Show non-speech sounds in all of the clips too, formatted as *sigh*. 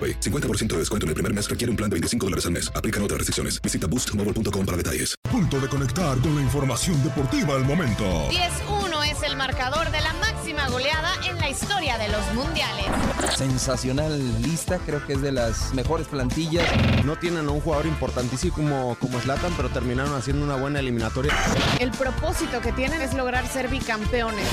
AroPay. 50% de descuento en el primer mes requiere un plan de 25 dólares al mes. Aplican otras restricciones. Visita boostmobile.com para detalles. Punto de conectar con la información deportiva al momento. 10-1 es el marcador de la máxima goleada en la historia de los mundiales. Sensacional lista, creo que es de las mejores plantillas. No tienen a un jugador importantísimo como, como Zlatan, pero terminaron haciendo una buena eliminatoria. El propósito que tienen es lograr ser bicampeones.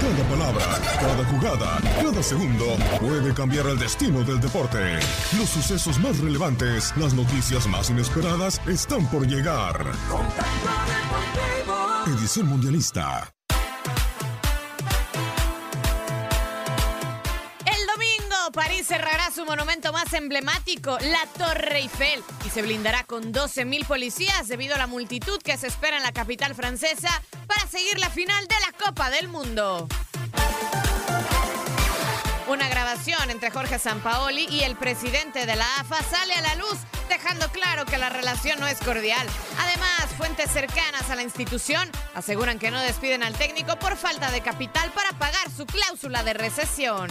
Cada palabra, cada jugada, cada segundo puede cambiar el destino del deporte. Los sucesos más relevantes, las noticias más inesperadas están por llegar. Edición Mundialista. París cerrará su monumento más emblemático, la Torre Eiffel, y se blindará con 12.000 policías debido a la multitud que se espera en la capital francesa para seguir la final de la Copa del Mundo. Una grabación entre Jorge Sampaoli y el presidente de la AFA sale a la luz, dejando claro que la relación no es cordial. Además, fuentes cercanas a la institución aseguran que no despiden al técnico por falta de capital para pagar su cláusula de recesión.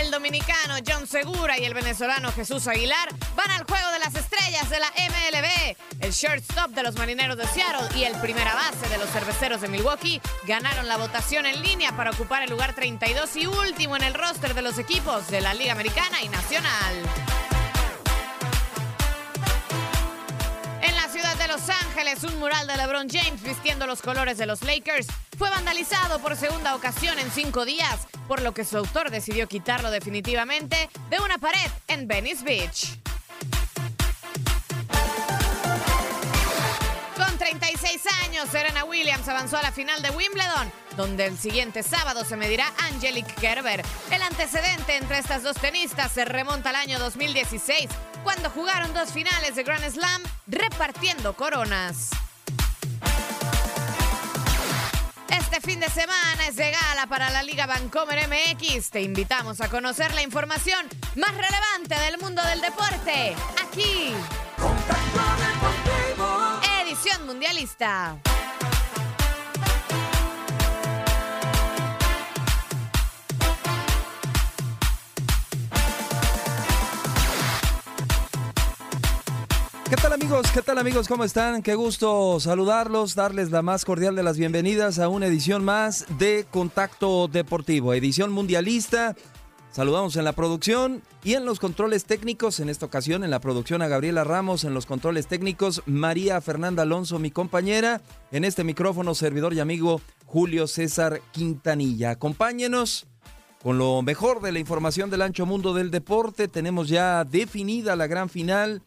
El dominicano John Segura y el venezolano Jesús Aguilar van al juego de las estrellas de la MLB. El shortstop de los marineros de Seattle y el primera base de los cerveceros de Milwaukee ganaron la votación en línea para ocupar el lugar 32 y último en el roster de los equipos de la Liga Americana y Nacional. Un mural de LeBron James vistiendo los colores de los Lakers fue vandalizado por segunda ocasión en cinco días, por lo que su autor decidió quitarlo definitivamente de una pared en Venice Beach. Con 36 años, Serena Williams avanzó a la final de Wimbledon, donde el siguiente sábado se medirá Angelique Kerber. El antecedente entre estas dos tenistas se remonta al año 2016, cuando jugaron dos finales de Grand Slam repartiendo coronas. Este fin de semana es de gala para la Liga Vancomer MX. Te invitamos a conocer la información más relevante del mundo del deporte. Aquí. Edición Mundialista. ¿Qué tal amigos? ¿Qué tal amigos? ¿Cómo están? Qué gusto saludarlos, darles la más cordial de las bienvenidas a una edición más de Contacto Deportivo, edición mundialista. Saludamos en la producción y en los controles técnicos, en esta ocasión en la producción a Gabriela Ramos, en los controles técnicos María Fernanda Alonso, mi compañera, en este micrófono servidor y amigo Julio César Quintanilla. Acompáñenos con lo mejor de la información del ancho mundo del deporte. Tenemos ya definida la gran final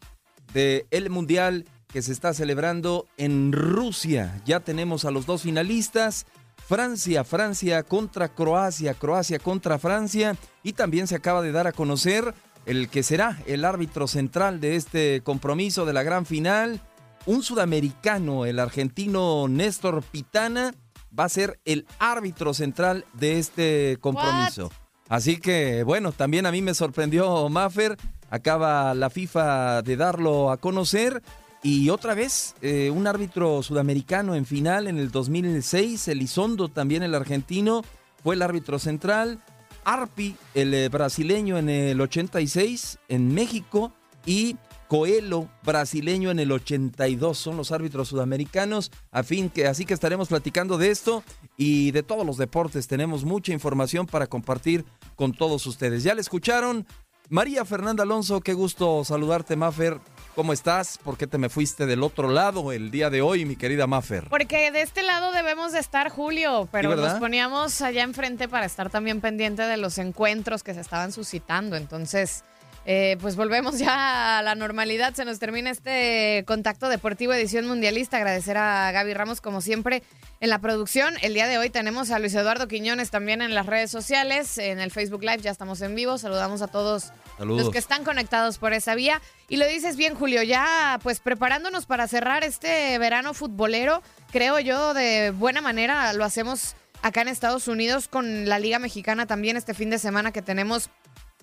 del el Mundial que se está celebrando en Rusia. Ya tenemos a los dos finalistas. Francia, Francia contra Croacia, Croacia contra Francia y también se acaba de dar a conocer el que será el árbitro central de este compromiso de la gran final. Un sudamericano, el argentino Néstor Pitana, va a ser el árbitro central de este compromiso. Así que, bueno, también a mí me sorprendió Maffer. Acaba la FIFA de darlo a conocer. Y otra vez, eh, un árbitro sudamericano en final en el 2006, Elizondo también el argentino, fue el árbitro central. Arpi, el eh, brasileño en el 86 en México y Coelho, brasileño en el 82, son los árbitros sudamericanos. A fin que, así que estaremos platicando de esto y de todos los deportes. Tenemos mucha información para compartir con todos ustedes. Ya le escucharon. María Fernanda Alonso, qué gusto saludarte, Mafer. ¿Cómo estás? ¿Por qué te me fuiste del otro lado el día de hoy, mi querida Maffer? Porque de este lado debemos de estar, Julio, pero nos poníamos allá enfrente para estar también pendiente de los encuentros que se estaban suscitando. Entonces, eh, pues volvemos ya a la normalidad. Se nos termina este contacto deportivo edición mundialista. Agradecer a Gaby Ramos, como siempre, en la producción. El día de hoy tenemos a Luis Eduardo Quiñones también en las redes sociales, en el Facebook Live. Ya estamos en vivo. Saludamos a todos los que están conectados por esa vía. Y lo dices bien, Julio, ya pues preparándonos para cerrar este verano futbolero, creo yo, de buena manera lo hacemos acá en Estados Unidos con la Liga Mexicana también este fin de semana que tenemos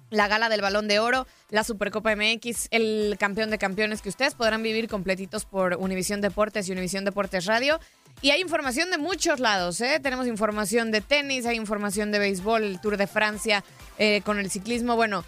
la gala del Balón de Oro, la Supercopa MX, el campeón de campeones que ustedes podrán vivir completitos por Univisión Deportes y Univisión Deportes Radio. Y hay información de muchos lados, ¿eh? Tenemos información de tenis, hay información de béisbol, el Tour de Francia eh, con el ciclismo. Bueno,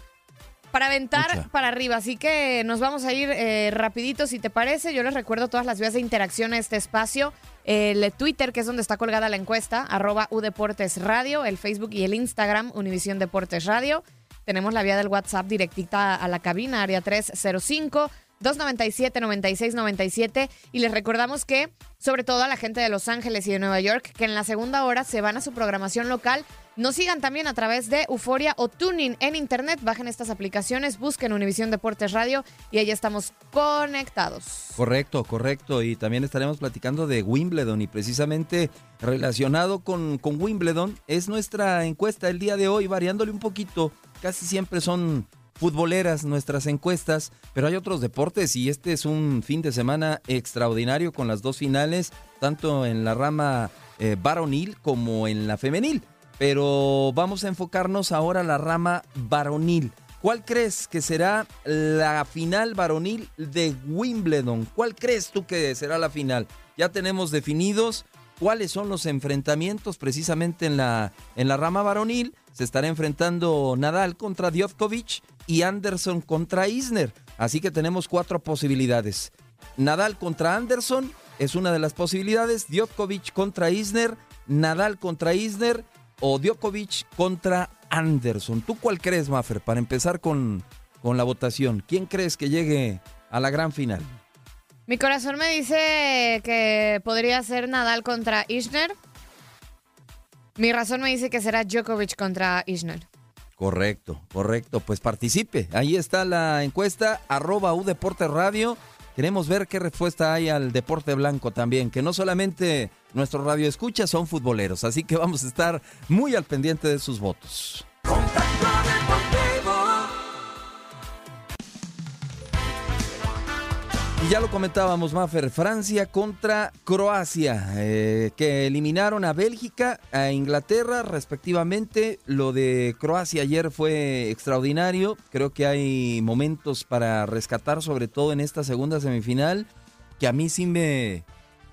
para aventar para arriba. Así que nos vamos a ir eh, rapidito, si te parece. Yo les recuerdo todas las vías de interacción a este espacio. El Twitter, que es donde está colgada la encuesta, arroba Udeportes Radio, el Facebook y el Instagram, Univisión Deportes Radio. Tenemos la vía del WhatsApp directita a la cabina, área 305 297-9697. Y les recordamos que, sobre todo a la gente de Los Ángeles y de Nueva York, que en la segunda hora se van a su programación local. Nos sigan también a través de Euforia o Tuning en internet. Bajen estas aplicaciones, busquen Univisión Deportes Radio y ahí estamos conectados. Correcto, correcto. Y también estaremos platicando de Wimbledon y precisamente relacionado con, con Wimbledon es nuestra encuesta el día de hoy, variándole un poquito. Casi siempre son futboleras nuestras encuestas, pero hay otros deportes y este es un fin de semana extraordinario con las dos finales, tanto en la rama eh, varonil como en la femenil. Pero vamos a enfocarnos ahora en la rama varonil. ¿Cuál crees que será la final varonil de Wimbledon? ¿Cuál crees tú que será la final? Ya tenemos definidos cuáles son los enfrentamientos precisamente en la, en la rama varonil. Se estará enfrentando Nadal contra Djokovic y Anderson contra Isner. Así que tenemos cuatro posibilidades. Nadal contra Anderson es una de las posibilidades. Djokovic contra Isner, Nadal contra Isner o Djokovic contra Anderson. ¿Tú cuál crees, Maffer, para empezar con, con la votación? ¿Quién crees que llegue a la gran final? Mi corazón me dice que podría ser Nadal contra Isner. Mi razón me dice que será Djokovic contra Isner. Correcto, correcto. Pues participe. Ahí está la encuesta, arroba U Deporte Radio. Queremos ver qué respuesta hay al deporte blanco también, que no solamente nuestro radio escucha, son futboleros. Así que vamos a estar muy al pendiente de sus votos. Ya lo comentábamos, Maffer, Francia contra Croacia, eh, que eliminaron a Bélgica, a Inglaterra respectivamente. Lo de Croacia ayer fue extraordinario. Creo que hay momentos para rescatar, sobre todo en esta segunda semifinal, que a mí sí me,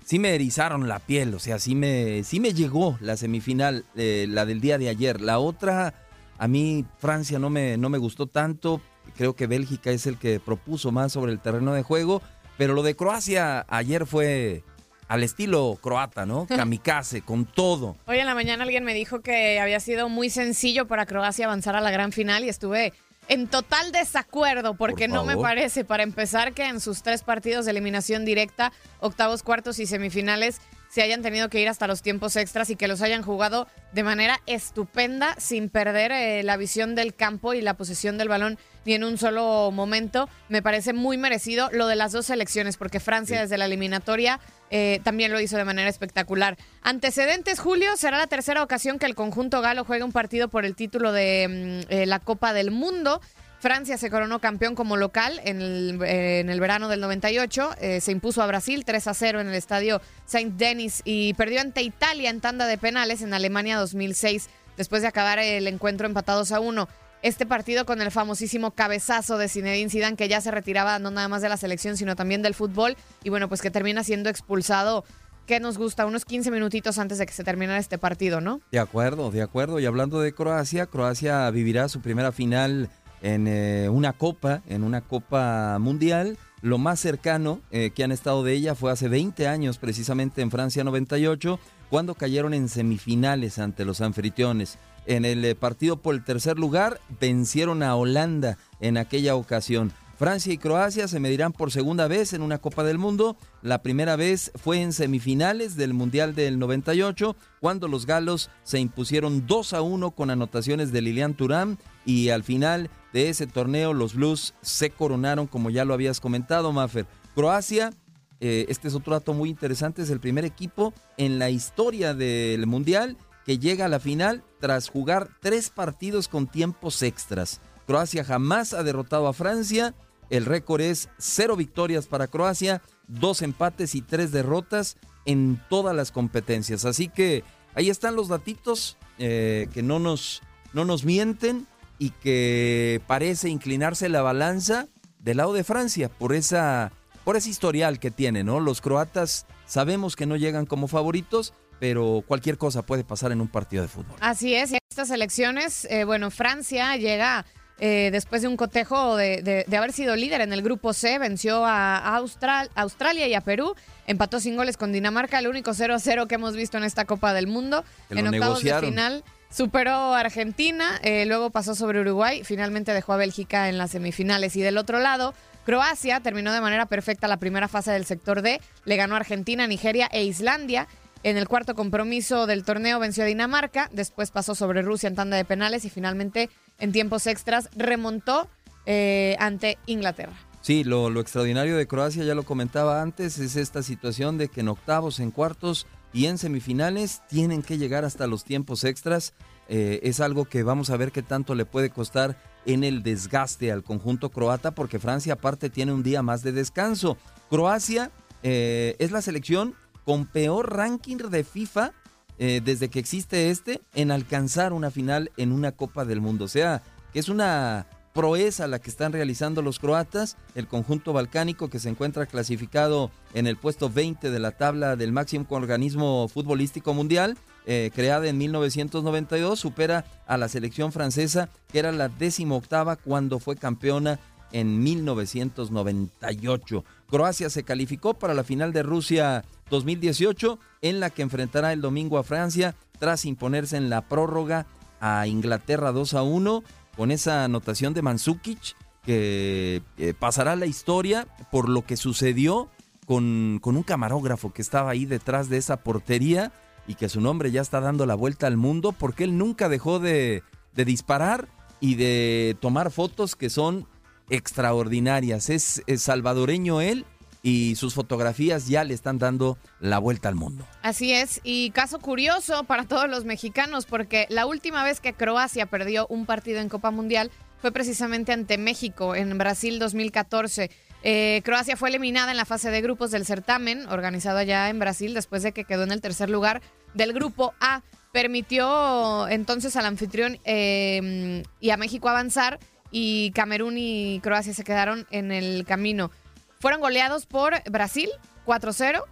sí me erizaron la piel. O sea, sí me, sí me llegó la semifinal, eh, la del día de ayer. La otra, a mí Francia no me, no me gustó tanto. Creo que Bélgica es el que propuso más sobre el terreno de juego. Pero lo de Croacia ayer fue al estilo croata, ¿no? *laughs* Kamikaze, con todo. Hoy en la mañana alguien me dijo que había sido muy sencillo para Croacia avanzar a la gran final y estuve en total desacuerdo porque no me parece, para empezar, que en sus tres partidos de eliminación directa, octavos, cuartos y semifinales, se hayan tenido que ir hasta los tiempos extras y que los hayan jugado de manera estupenda sin perder eh, la visión del campo y la posesión del balón ni en un solo momento. Me parece muy merecido lo de las dos selecciones porque Francia desde la eliminatoria eh, también lo hizo de manera espectacular. Antecedentes, Julio, será la tercera ocasión que el conjunto galo juegue un partido por el título de mm, eh, la Copa del Mundo. Francia se coronó campeón como local en el, eh, en el verano del 98. eh, se impuso a Brasil 3 a 0 en el estadio Saint-Denis y perdió ante Italia en tanda de penales en Alemania 2006, después de acabar el encuentro empatados a 1. Este partido con el famosísimo cabezazo de Zinedine Zidane, que ya se retiraba no nada más de la selección, sino también del fútbol. Y bueno, pues que termina siendo expulsado, que nos gusta, unos 15 minutitos antes de que se terminara este partido, ¿no? De acuerdo, de acuerdo. Y hablando de Croacia, Croacia vivirá su primera final en eh, una copa, en una copa mundial. Lo más cercano eh, que han estado de ella fue hace 20 años, precisamente en Francia 98, cuando cayeron en semifinales ante los anfitriones. En el eh, partido por el tercer lugar, vencieron a Holanda en aquella ocasión. Francia y Croacia se medirán por segunda vez en una Copa del Mundo. La primera vez fue en semifinales del Mundial del 98, cuando los galos se impusieron 2 a 1 con anotaciones de Lilian Turán y al final de ese torneo los Blues se coronaron, como ya lo habías comentado, Maffer. Croacia, eh, este es otro dato muy interesante, es el primer equipo en la historia del Mundial que llega a la final tras jugar tres partidos con tiempos extras. Croacia jamás ha derrotado a Francia. El récord es cero victorias para Croacia, dos empates y tres derrotas en todas las competencias. Así que ahí están los datitos eh, que no nos, no nos mienten y que parece inclinarse la balanza del lado de Francia por esa, por ese historial que tiene, ¿no? Los croatas sabemos que no llegan como favoritos, pero cualquier cosa puede pasar en un partido de fútbol. Así es, y estas elecciones, eh, bueno, Francia llega eh, después de un cotejo de, de- de haber sido líder en el grupo C, venció a Austral- Australia y a Perú, empató sin goles con Dinamarca, el único 0-0 que hemos visto en esta Copa del Mundo. En octavos de final superó a Argentina, eh, luego pasó sobre Uruguay, finalmente dejó a Bélgica en las semifinales. Y del otro lado, Croacia terminó de manera perfecta la primera fase del sector D, le ganó a Argentina, Nigeria e Islandia. En el cuarto compromiso del torneo venció a Dinamarca, después pasó sobre Rusia en tanda de penales y finalmente en tiempos extras remontó eh, ante Inglaterra. Sí, lo, lo extraordinario de Croacia, ya lo comentaba antes, es esta situación de que en octavos, en cuartos y en semifinales tienen que llegar hasta los tiempos extras. Eh, es algo que vamos a ver qué tanto le puede costar en el desgaste al conjunto croata, porque Francia aparte tiene un día más de descanso. Croacia eh, es la selección con peor ranking de FIFA eh, desde que existe este en alcanzar una final en una Copa del Mundo. O sea, que es una proeza la que están realizando los croatas, el conjunto balcánico que se encuentra clasificado en el puesto 20 de la tabla del máximo organismo futbolístico mundial, eh, creada en 1992, supera a la selección francesa, que era la décima octava cuando fue campeona en 1998. Croacia se calificó para la final de Rusia 2018, en la que enfrentará el domingo a Francia tras imponerse en la prórroga a Inglaterra 2 a 1 con esa anotación de Mandzukic que eh, pasará la historia por lo que sucedió con, con un camarógrafo que estaba ahí detrás de esa portería y que su nombre ya está dando la vuelta al mundo porque él nunca dejó de, de disparar y de tomar fotos que son extraordinarias. Es, salvadoreño él y sus fotografías ya le están dando la vuelta al mundo. Así es, y caso curioso para todos los mexicanos, porque la última vez que Croacia perdió un partido en Copa Mundial fue precisamente ante México en Brasil 2014. Eh, Croacia fue eliminada en la fase de grupos del certamen, organizado allá en Brasil, después de que quedó en el tercer lugar del grupo A. Permitió entonces al anfitrión eh, y a México avanzar, y Camerún y Croacia se quedaron en el camino. Fueron goleados por Brasil 4-0.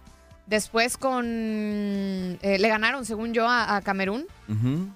Después con eh, le ganaron, según yo, a, a Camerún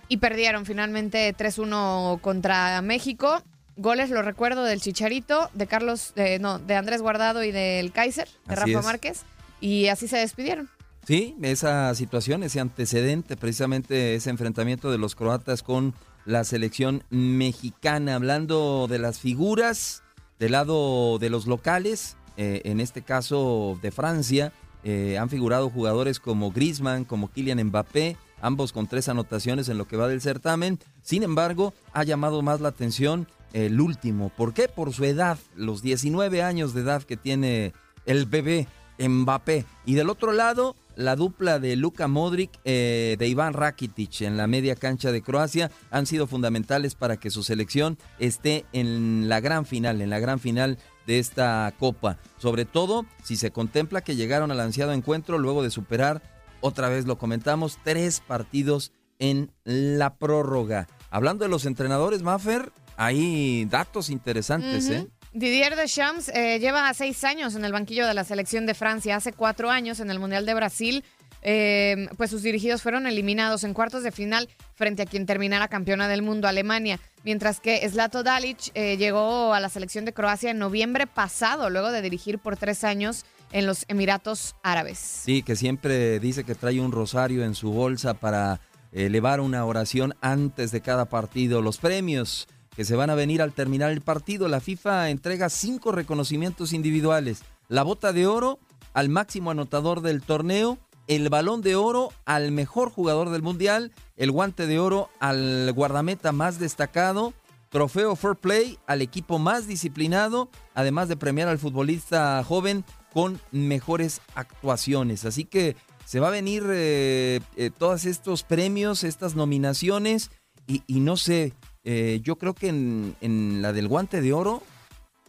y perdieron finalmente 3-1 contra México. Goles, lo recuerdo, del Chicharito, de Carlos, de, no, de Andrés Guardado y del Kaiser, de Así Rafa es. Márquez. Y así se despidieron. Sí, esa situación, ese antecedente, precisamente ese enfrentamiento de los croatas con la selección mexicana. Hablando de las figuras del lado de los locales, eh, en este caso de Francia, eh, han figurado jugadores como Griezmann, como Kylian Mbappé, ambos con tres anotaciones en lo que va del certamen. Sin embargo, ha llamado más la atención el último. ¿Por qué? Por su edad, los 19 años de edad que tiene el bebé Mbappé. Y del otro lado, la dupla de Luka Modric, eh, de Iván Rakitic en la media cancha de Croacia han sido fundamentales para que su selección esté en la gran final, en la gran final de esta Copa. Sobre todo si se contempla que llegaron al ansiado encuentro luego de superar, otra vez lo comentamos, tres partidos en la prórroga. Hablando de los entrenadores, Maffer, hay datos interesantes, ¿eh? Didier Deschamps eh, lleva seis años en el banquillo de la selección de Francia. Hace cuatro años en el Mundial de Brasil, eh, pues sus dirigidos fueron eliminados en cuartos de final frente a quien terminara campeona del mundo, Alemania. Mientras que Zlato Dalic eh, llegó a la selección de Croacia en noviembre pasado, luego de dirigir por tres años en los Emiratos Árabes. Sí, que siempre dice que trae un rosario en su bolsa para elevar una oración antes de cada partido. Los premios que se van a venir al terminar el partido. La FIFA entrega cinco reconocimientos individuales. La bota de oro al máximo anotador del torneo, el balón de oro al mejor jugador del mundial, el guante de oro al guardameta más destacado, trofeo Fair Play al equipo más disciplinado, además de premiar al futbolista joven con mejores actuaciones. Así que se va a venir eh, eh, todos estos premios, estas nominaciones y, y no sé, eh, yo creo que en, la del guante de oro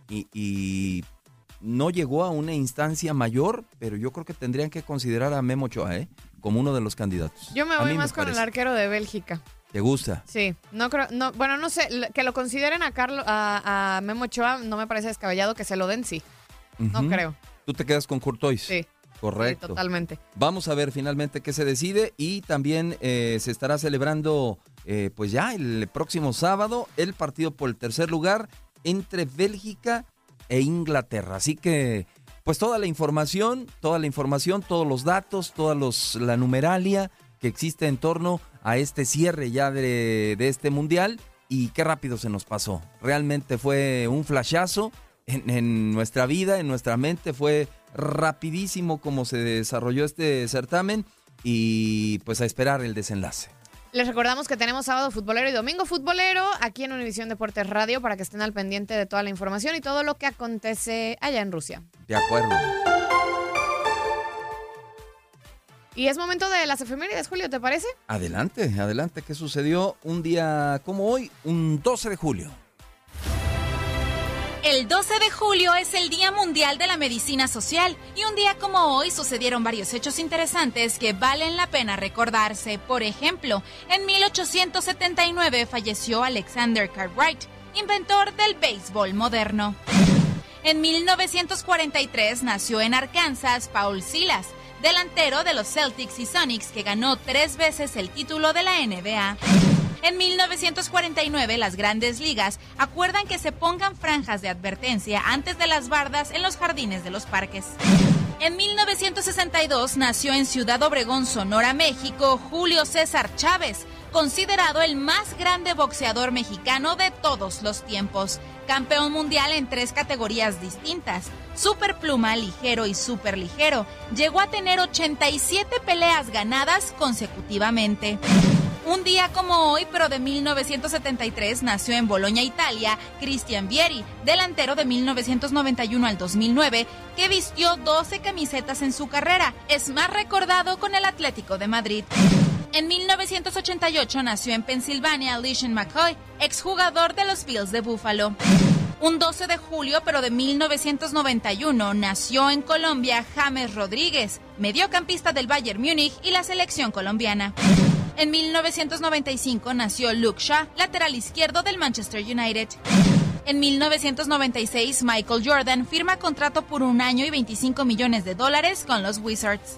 y, no llegó a una instancia mayor, pero yo creo que tendrían que considerar a Memo Ochoa ¿eh? como uno de los candidatos. Yo me voy más con el arquero de Bélgica. ¿Te gusta? Sí, no creo, no, bueno, no sé, que lo consideren a Carlos, a, Memo Ochoa no me parece descabellado que se lo den, sí. No creo. ¿Tú te quedas con Courtois? Sí. Correcto. totalmente. Vamos a ver finalmente qué se decide y también eh, se estará celebrando eh, pues ya el próximo sábado el partido por el tercer lugar entre Bélgica e Inglaterra. Así que pues toda la información, toda la información, todos los datos, toda la numeralia que existe en torno a este cierre ya de, de este mundial y qué rápido se nos pasó. Realmente fue un flashazo en, en nuestra vida, en nuestra mente, fue rapidísimo como se desarrolló este certamen y pues a esperar el desenlace. Les recordamos que tenemos sábado futbolero y domingo futbolero aquí en Univisión Deportes Radio para que estén al pendiente de toda la información y todo lo que acontece allá en Rusia. De acuerdo. Y es momento de las efemérides, Julio, ¿te parece? Adelante, adelante. ¿Qué sucedió un día como hoy, un 12 de julio? El 12 de julio es el Día Mundial de la Medicina Social y un día como hoy sucedieron varios hechos interesantes que valen la pena recordarse. Por ejemplo, en 1879 falleció Alexander Cartwright, inventor del béisbol moderno. En 1943 nació en Arkansas Paul Silas, delantero de los Celtics y Sonics que ganó tres veces el título de la NBA. En 1949, las grandes ligas acuerdan que se pongan franjas de advertencia antes de las bardas en los jardines de los parques. En 1962 nació en Ciudad Obregón, Sonora, México, Julio César Chávez, considerado el más grande boxeador mexicano de todos los tiempos. Campeón mundial en tres categorías distintas, superpluma, ligero y superligero. Llegó a tener 87 peleas ganadas consecutivamente. Un día como hoy, pero de 1973, nació en Boloña, Italia, Cristian Vieri, delantero de 1991 al 2009, que vistió 12 camisetas en su carrera. Es más recordado con el Atlético de Madrid. En 1988 nació en Pensilvania Lishan McCoy, exjugador de los Bills de Buffalo. Un 12 de julio, pero de 1991, nació en Colombia James Rodríguez, mediocampista del Bayern Múnich y la selección colombiana. En 1995 nació Luke Shaw, lateral izquierdo del Manchester United. En 1996, Michael Jordan firma contrato por un año y 25 millones de dólares con los Wizards.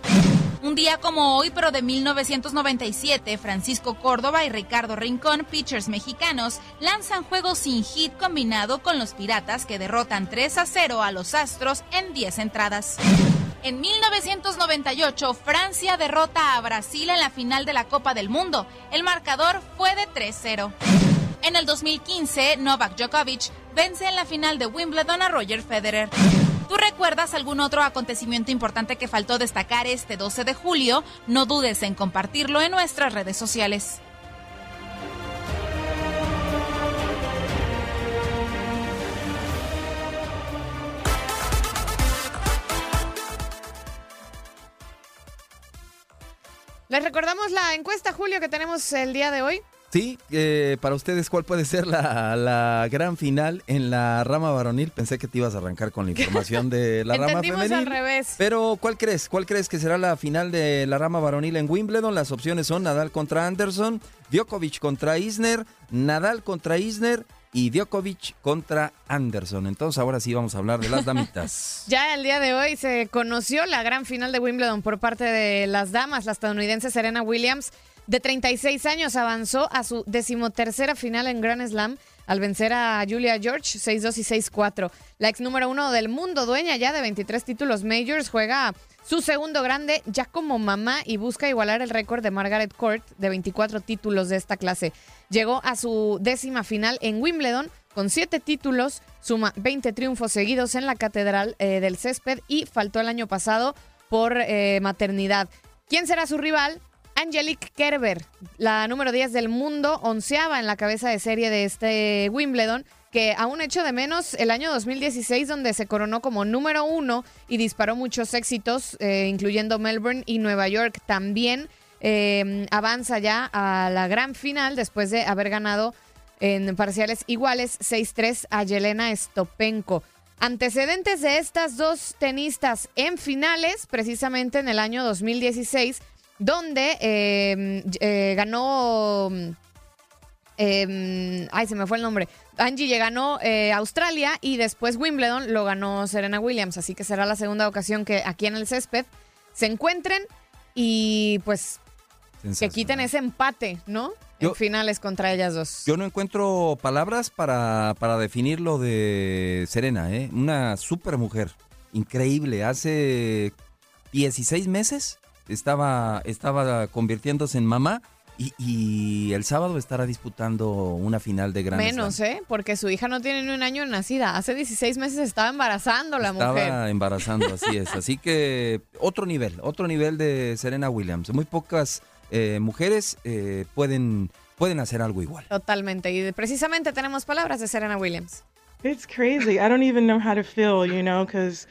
Un día como hoy, pero de 1997, Francisco Córdoba y Ricardo Rincón, pitchers mexicanos, lanzan juegos sin hit combinado con los Piratas que derrotan 3 a 0 a los Astros en 10 entradas. En 1998, Francia derrota a Brasil en la final de la Copa del Mundo. El marcador fue de 3-0. En el 2015, Novak Djokovic vence en la final de Wimbledon a Roger Federer. ¿Tú recuerdas algún otro acontecimiento importante que faltó destacar este 12 de julio? No dudes en compartirlo en nuestras redes sociales. Les recordamos la encuesta, Julio, que tenemos el día de hoy. Sí, eh, para ustedes, ¿cuál puede ser la, la, gran final en la rama varonil? Pensé que te ibas a arrancar con la *laughs* información de la rama femenil. al revés. Pero, ¿cuál crees? ¿Cuál crees que será la final de la rama varonil en Wimbledon? Las opciones son Nadal contra Anderson, Djokovic contra Isner, Nadal contra Isner y Djokovic contra Anderson. Entonces ahora sí vamos a hablar de las *laughs* damitas. ya el día de hoy se conoció la gran final de Wimbledon por parte de las damas. La estadounidense Serena Williams, de 36 años, avanzó a su decimotercera final en Grand Slam al vencer a Julia George 6-2 y 6-4. La ex número uno del mundo, dueña ya de 23 títulos majors, juega su segundo grande ya como mamá y busca igualar el récord de Margaret Court de 24 títulos de esta clase. Llegó a su décima final en Wimbledon con siete títulos, suma 20 triunfos seguidos en la Catedral eh, del Césped y faltó el año pasado por eh, maternidad. ¿Quién será su rival? Angelique Kerber, la número 10 del mundo, onceaba en la cabeza de serie de este Wimbledon que aún hecho de menos el año 2016 donde se coronó como número uno y disparó muchos éxitos, eh, incluyendo Melbourne y Nueva York. También eh, avanza ya a la gran final después de haber ganado en parciales iguales 6-3 a Yelena Stopenko. Antecedentes de estas dos tenistas en finales, precisamente en el año 2016, donde eh, ganó... ay, se me fue el nombre. Angie ganó eh, Australia y después Wimbledon lo ganó Serena Williams, así que será la segunda ocasión que aquí en el césped se encuentren y pues que quiten ese empate, ¿no? en finales contra ellas dos. Yo no encuentro palabras para, para definir lo de Serena, ¿eh? Una super mujer, increíble. Hace 16 meses estaba, estaba convirtiéndose en mamá y, el sábado estará disputando una final de Grand Menos, ¿eh? Porque su hija no tiene ni un año nacida. Hace 16 meses estaba embarazando la mujer. Estaba embarazando, así es. *laughs* Así que otro nivel, otro nivel de Serena Williams. Muy pocas eh, mujeres eh, pueden, pueden hacer algo igual. Totalmente. Y precisamente tenemos palabras de Serena Williams. It's crazy. I don't even know how to feel, you know, because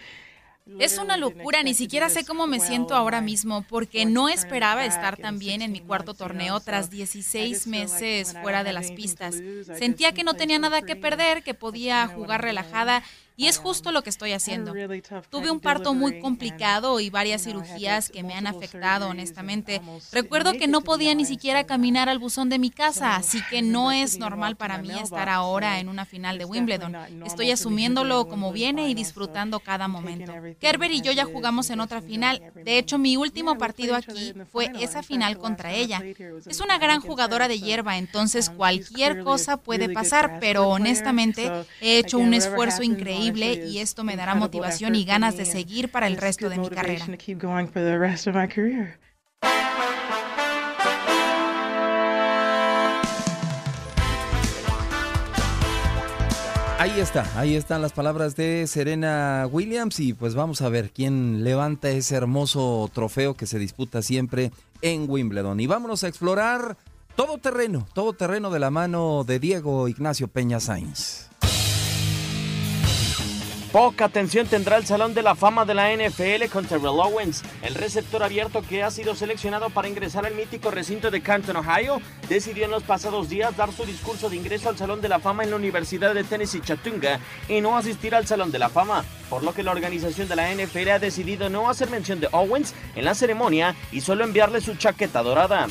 es una locura, ni siquiera sé cómo me siento ahora mismo porque no esperaba estar tan bien en mi cuarto torneo tras 16 meses fuera de las pistas. Sentía que no tenía nada que perder, que podía jugar relajada y es justo lo que estoy haciendo. Tuve un parto muy complicado y varias cirugías que me han afectado, honestamente. Recuerdo que no podía ni siquiera caminar al buzón de mi casa, así que no es normal para mí estar ahora en una final de Wimbledon. Estoy asumiéndolo como viene y disfrutando cada momento. Kerber y yo ya jugamos en otra final. De hecho, mi último partido aquí fue esa final contra ella. Es una gran jugadora de hierba, entonces cualquier cosa puede pasar, pero honestamente he hecho un esfuerzo increíble y esto me dará motivación y ganas de seguir para el resto de mi carrera. Ahí está, ahí están las palabras de Serena Williams y pues vamos a ver quién levanta ese hermoso trofeo que se disputa siempre en Wimbledon. Y vámonos a explorar todo terreno, todo terreno de la mano de Diego Ignacio Peña Sainz. Poca atención tendrá el Salón de la Fama de la NFL con Terrell Owens, el receptor abierto que ha sido seleccionado para ingresar al mítico recinto de Canton, Ohio, decidió en los pasados días dar su discurso de ingreso al Salón de la Fama en la Universidad de Tennessee Chattanooga y no asistir al Salón de la Fama, por lo que la organización de la NFL ha decidido no hacer mención de Owens en la ceremonia y solo enviarle su chaqueta dorada.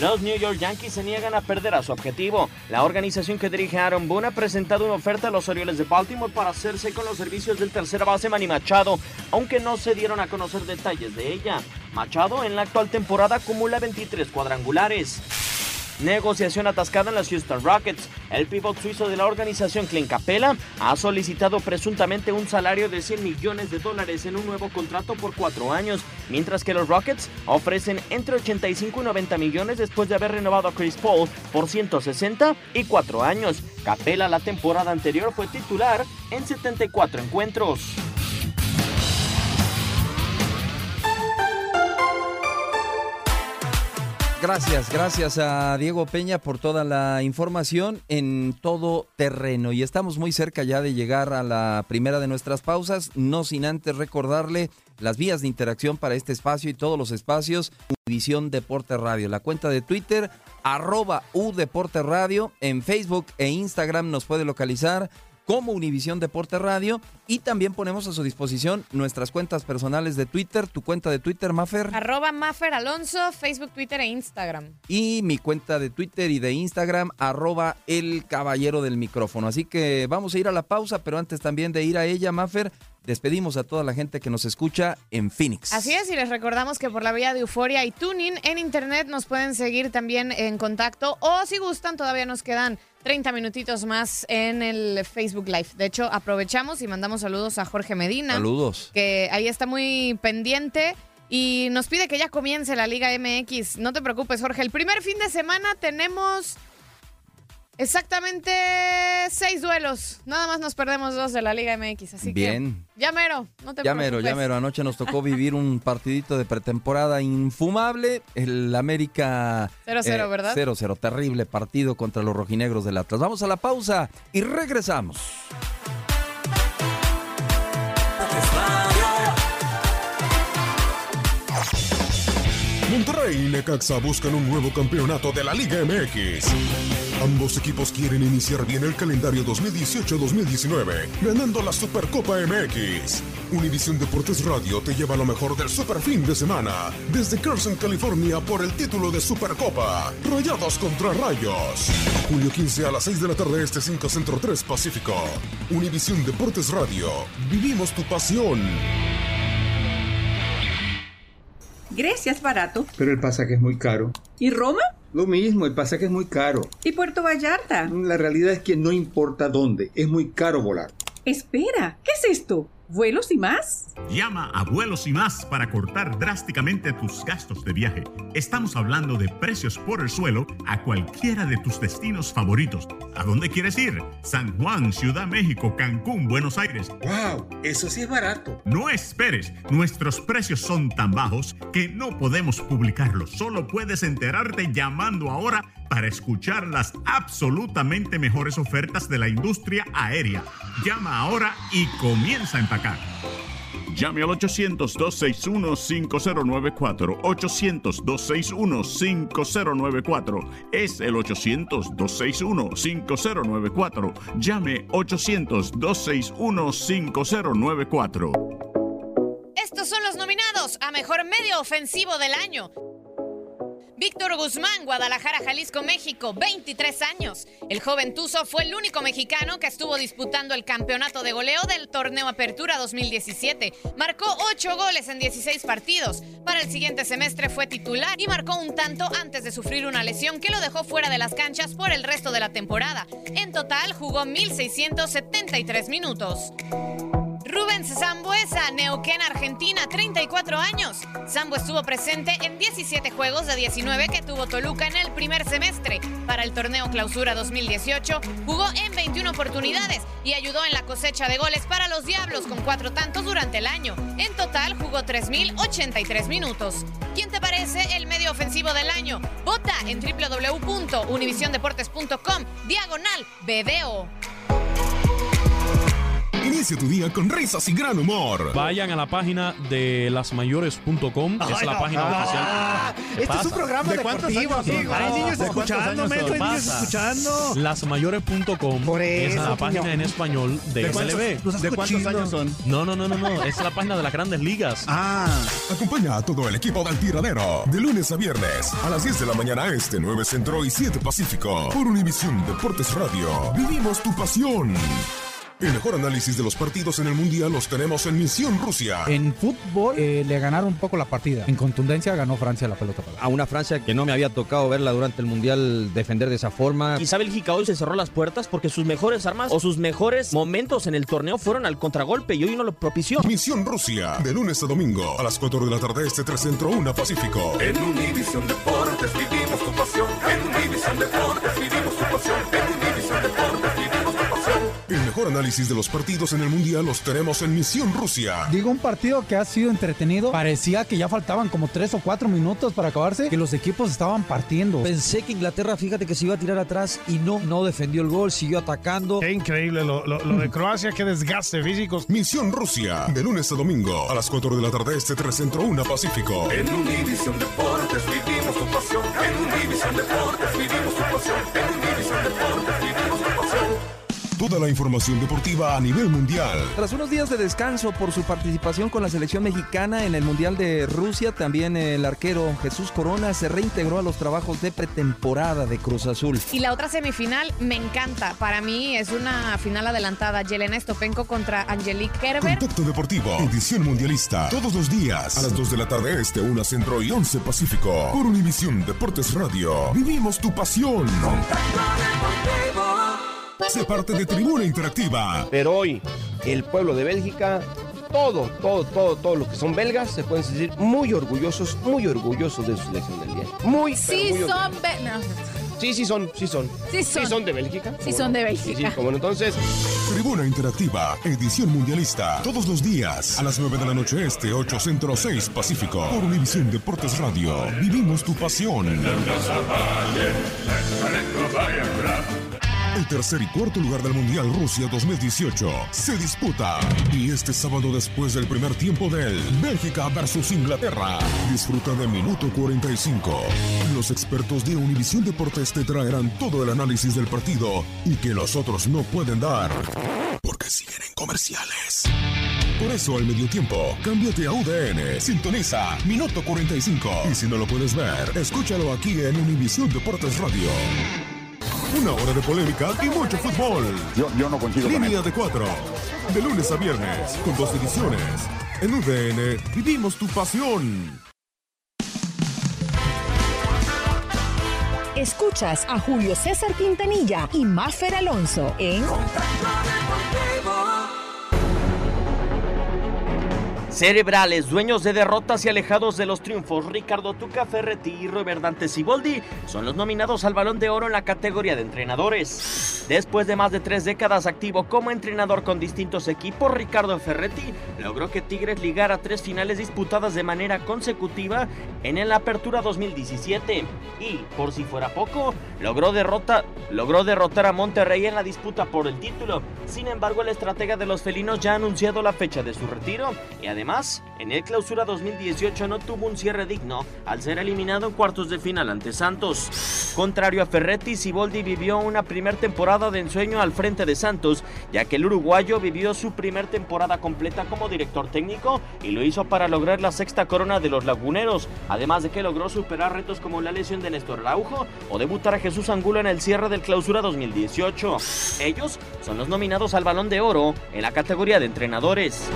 Los New York Yankees se niegan a perder a su objetivo. La organización que dirige Aaron Boone ha presentado una oferta a los Orioles de Baltimore para hacerse con los servicios del tercera base Manny Machado, aunque no se dieron a conocer detalles de ella. Machado en la actual temporada acumula 23 cuadrangulares. Negociación atascada en los Houston Rockets. El pivot suizo de la organización Clint Capella ha solicitado presuntamente un salario de 100 millones de dólares en un nuevo contrato por cuatro años, mientras que los Rockets ofrecen entre 85 y 90 millones después de haber renovado a Chris Paul por 160 y 4 años. Capella la temporada anterior fue titular en 74 encuentros. Gracias, gracias a Diego Peña por toda la información en todo terreno. Y estamos muy cerca ya de llegar a la primera de nuestras pausas, no sin antes recordarle las vías de interacción para este espacio y todos los espacios. Univisión Deporte Radio, la cuenta de Twitter, arroba U Deporte Radio, en Facebook e Instagram nos puede localizar como Univisión Deporte Radio y también ponemos a su disposición nuestras cuentas personales de Twitter, tu cuenta de Twitter, Maffer. Arroba Maffer Alonso, Facebook, Twitter e Instagram. Y mi cuenta de Twitter y de Instagram, arroba el caballero del micrófono. Así que vamos a ir a la pausa, pero antes también de ir a ella, Maffer, despedimos a toda la gente que nos escucha en Phoenix. Así es, y les recordamos que por la vía de Euforia y Tuning en internet nos pueden seguir también en contacto o si gustan, todavía nos quedan 30 minutitos más en el Facebook Live. De hecho, aprovechamos y mandamos saludos a Jorge Medina. Saludos. Que ahí está muy pendiente y nos pide que ya comience la Liga MX. No te preocupes, Jorge. El primer fin de semana tenemos exactamente seis duelos. Nada más nos perdemos dos de la Liga MX. Así Bien. que. Ya mero, no te Ya mero, preocupes. ya mero. Anoche nos tocó vivir un partidito de pretemporada infumable. El América. 0-0, ¿verdad? 0-0. Terrible partido contra los rojinegros del Atlas. Vamos a la pausa y regresamos. Monterrey y Necaxa buscan un nuevo campeonato de la Liga MX. Ambos equipos quieren iniciar bien el calendario 2018-2019, ganando la Supercopa MX. Univisión Deportes Radio te lleva lo mejor del super fin de semana, desde Carson, California, por el título de Supercopa. Rayados contra Rayos. Julio 15 a las 6 de la tarde, este 5 Centro 3 Pacífico. Univisión Deportes Radio. Vivimos tu pasión. Grecia es barato. Pero el pasaje es muy caro. ¿Y Roma? Lo mismo, el pasaje es muy caro. ¿Y Puerto Vallarta? La realidad es que no importa dónde, es muy caro volar. Espera, ¿qué es esto? ¿Vuelos y más? Llama a Vuelos y más para cortar drásticamente tus gastos de viaje. Estamos hablando de precios por el suelo a cualquiera de tus destinos favoritos. ¿A dónde quieres ir? San Juan, Ciudad México, Cancún, Buenos Aires. ¡Wow! Eso sí es barato. No esperes, nuestros precios son tan bajos que no podemos publicarlos. Solo puedes enterarte llamando ahora para escuchar las absolutamente mejores ofertas de la industria aérea. Llama ahora y comienza a empacar. Llame al 800-261-5094. 800-261-5094. Es el 800-261-5094. Llame 800-261-5094. Estos son los nominados a Mejor Medio Ofensivo del Año. Víctor Guzmán, Guadalajara, Jalisco, México, 23 años. El joven Tuzo fue el único mexicano que estuvo disputando el campeonato de goleo del torneo Apertura 2017. Marcó 8 goles en 16 partidos. Para el siguiente semestre fue titular y marcó un tanto antes de sufrir una lesión que lo dejó fuera de las canchas por el resto de la temporada. En total jugó 1.673 minutos. Rubens Zambuesa, Neuquén, Argentina, 34 años. Zambo estuvo presente en 17 juegos de 19 que tuvo Toluca en el primer semestre. Para el torneo Clausura 2018, jugó en 21 oportunidades y ayudó en la cosecha de goles para los Diablos con cuatro tantos durante el año. En total jugó 3.083 minutos. ¿Quién te parece el medio ofensivo del año? Vota en www.univisiondeportes.com, diagonal, video. Inicia tu día con risas y gran humor. Vayan a la página de lasmayores.com. Es la no, página no. oficial. Ah, ¿Qué este es un programa ¿De cuántos deportivo, años amigo. son? Hay niños ¿De cuántos escuchando, hay niños Pasa. escuchando. Lasmayores.com Por es la página en español de, ¿De cuántos- ¿De cuántos años son? No, no, no, no, no. Es la página de las grandes ligas. Ah. Acompaña a todo el equipo del tiradero de lunes a viernes a las 10 de la mañana este, 9 Centro y 7 Pacífico por Univisión Deportes Radio. Vivimos tu pasión. El mejor análisis de los partidos en el Mundial los tenemos en Misión Rusia. En fútbol eh, le ganaron un poco la partida. En contundencia ganó Francia la pelota parada. A una Francia que no me había tocado verla durante el Mundial defender de esa forma. Quizá Bélgica hoy se cerró las puertas porque sus mejores armas o sus mejores momentos en el torneo fueron al contragolpe y hoy no lo propició. Misión Rusia, de lunes a domingo a las 4 de la tarde este 3 Centro 1 Pacífico. En Univisión Deportes vivimos tu pasión. En Univisión Deportes vivimos tu pasión. En Univisión Deportes mejor análisis de los partidos en el Mundial los tenemos en Misión Rusia. Digo, un partido que ha sido entretenido. Parecía que ya faltaban como tres o cuatro minutos para acabarse, que los equipos estaban partiendo. Pensé que Inglaterra, fíjate que se iba a tirar atrás y no, no defendió el gol, siguió atacando. Qué increíble lo, lo- lo de Croacia, qué desgaste físico. Misión Rusia, de lunes a domingo, a las 4 de la tarde este 3 Centro 1 Pacífico. En Univisión Deportes vivimos tu pasión. En Univisión Deportes vivimos tu pasión. En Toda la información deportiva a nivel mundial. Tras unos días de descanso por su participación con la selección mexicana en el Mundial de Rusia, también el arquero Jesús Corona se reintegró a los trabajos de pretemporada de Cruz Azul. Y la otra semifinal me encanta. Para mí es una final adelantada. Yelena Estopenko contra Angelique Kerber. Contacto Deportivo, edición mundialista. Todos los días, a las 2 de la tarde este, 1 Centro y 11 Pacífico. Por Univisión Deportes Radio. Vivimos tu pasión. Sé parte de Tribuna Interactiva. Pero hoy, el pueblo de Bélgica, todo, todo, todo, todo lo que son belgas, se pueden sentir muy orgullosos, muy orgullosos de su selección del día. Muy, Sí muy son... orgullosos. be- no. Sí, sí son, sí son. Sí son. de Bélgica. Sí ¿cómo son no? de Sí, sí, Bélgica. como no, entonces... Tribuna Interactiva, edición mundialista. Todos los días, a las 9 de la noche este, 8 Centro 6 Pacífico. Por Univisión Deportes Radio. Vivimos tu pasión. El tercer y cuarto lugar del Mundial Rusia 2018 se disputa. Y este sábado después del primer tiempo del Bélgica versus Inglaterra. Disfruta de minuto 45. Los expertos de Univisión Deportes te traerán todo el análisis del partido y que los otros no pueden dar. Porque siguen en comerciales. Por eso al medio tiempo, cámbiate a UDN, sintoniza Minuto 45. Y si no lo puedes ver, escúchalo aquí en Univisión Deportes Radio. Una hora de polémica y mucho fútbol. Yo, yo no coincido Línea de cuatro. De lunes a viernes, con dos ediciones. En UDN, vivimos tu pasión. Escuchas a Julio César Quintanilla y Mafer Alonso en Cerebrales, dueños de derrotas y alejados de los triunfos, Ricardo Tuca Ferretti y Robert Dante Siboldi son los nominados al Balón de Oro en la categoría de entrenadores. Después de más de tres décadas activo como entrenador con distintos equipos, Ricardo Ferretti logró que Tigres ligara tres finales disputadas de manera consecutiva en el Apertura 2017 y, por si fuera poco, logró, derrota, logró derrotar a Monterrey en la disputa por el título. Sin embargo, el estratega de los felinos ya ha anunciado la fecha de su retiro y además, en el clausura 2018 no tuvo un cierre digno al ser eliminado en cuartos de final ante Santos. Contrario a Ferretti, Siboldi vivió una primer temporada de ensueño al frente de Santos, ya que el uruguayo vivió su primer temporada completa como director técnico y lo hizo para lograr la sexta corona de los laguneros, además de que logró superar retos como la lesión de Néstor Araujo o debutar a Jesús Angulo en el cierre del clausura 2018. Ellos son los nominados al Balón de Oro en la categoría de entrenadores.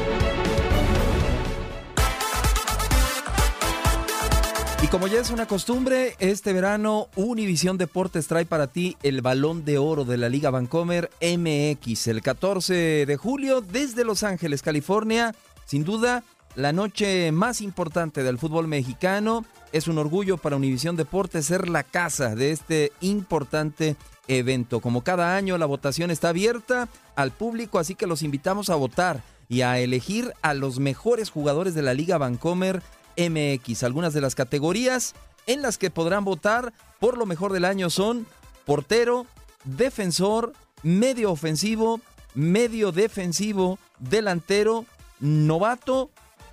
Como ya es una costumbre, este verano Univisión Deportes trae para ti el balón de oro de la Liga Vancomer MX el 14 de julio desde Los Ángeles, California. Sin duda, la noche más importante del fútbol mexicano. Es un orgullo para Univisión Deportes ser la casa de este importante evento. Como cada año, la votación está abierta al público, así que los invitamos a votar y a elegir a los mejores jugadores de la Liga Vancomer MX. Algunas de las categorías en las que podrán votar por lo mejor del año son portero, defensor, medio ofensivo, medio defensivo, delantero, novato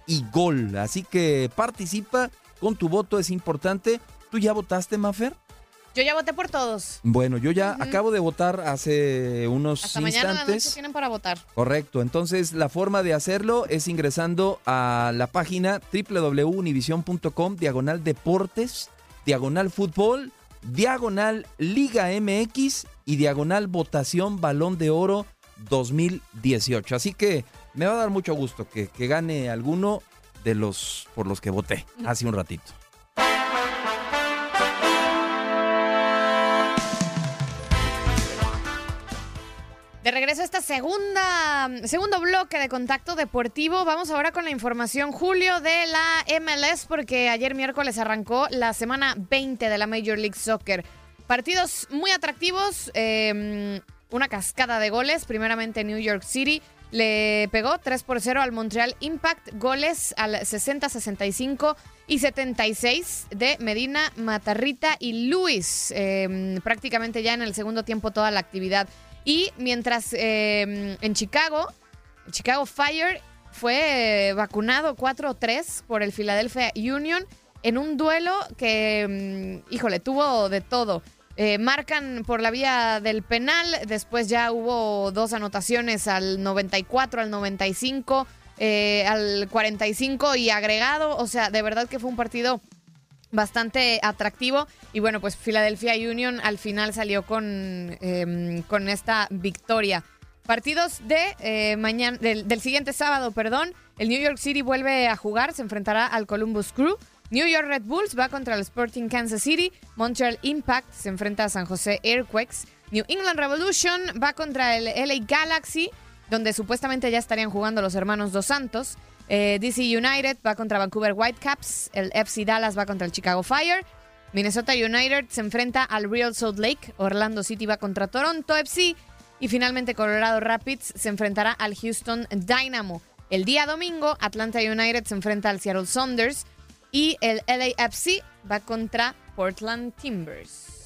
y gol. Así que participa con tu voto, es importante. ¿Tú ya votaste, Mafer? Yo ya voté por todos. Bueno, yo ya acabo de votar hace unos Hasta mañana a la noche instantes. tienen para votar. Correcto, entonces la forma de hacerlo es ingresando a la página www.univision.com, diagonal deportes, diagonal fútbol, diagonal Liga MX y diagonal votación Balón de Oro 2018. Así que me va a dar mucho gusto que, que gane alguno de los por los que voté hace un ratito. De regreso a esta segunda, segundo bloque de contacto deportivo, vamos ahora con la información, Julio, de la MLS, porque ayer miércoles arrancó la semana 20 de la Major League Soccer. Partidos muy atractivos, eh, una cascada de goles. Primeramente New York City le pegó 3 por 0 al Montreal Impact, goles al 60, 65 y 76 de Medina, Matarrita y Luis. Eh, prácticamente ya en el segundo tiempo toda la actividad. Y mientras eh, en Chicago, Chicago Fire fue vacunado 4-3 por el Philadelphia Union en un duelo que, mm, híjole, tuvo de todo. Eh, marcan por la vía del penal, después ya hubo dos anotaciones al 94, al 95, eh, al 45 y agregado, o sea, de verdad que fue un partido bastante atractivo y bueno, pues Philadelphia Union al final salió con, eh, con esta victoria. Partidos de eh, mañana, del, del siguiente sábado, perdón. El New York City vuelve a jugar, se enfrentará al Columbus Crew. New York Red Bulls va contra el Sporting Kansas City. Montreal Impact se enfrenta a San José Airquakes. New England Revolution va contra el LA Galaxy, donde supuestamente ya estarían jugando los hermanos Dos Santos. Eh, DC United va contra Vancouver Whitecaps. El FC Dallas va contra el Chicago Fire. Minnesota United se enfrenta al Real Salt Lake. Orlando City va contra Toronto FC. Y finalmente Colorado Rapids se enfrentará al Houston Dynamo. El día domingo, Atlanta United se enfrenta al Seattle Saunders y el LAFC va contra Portland Timbers.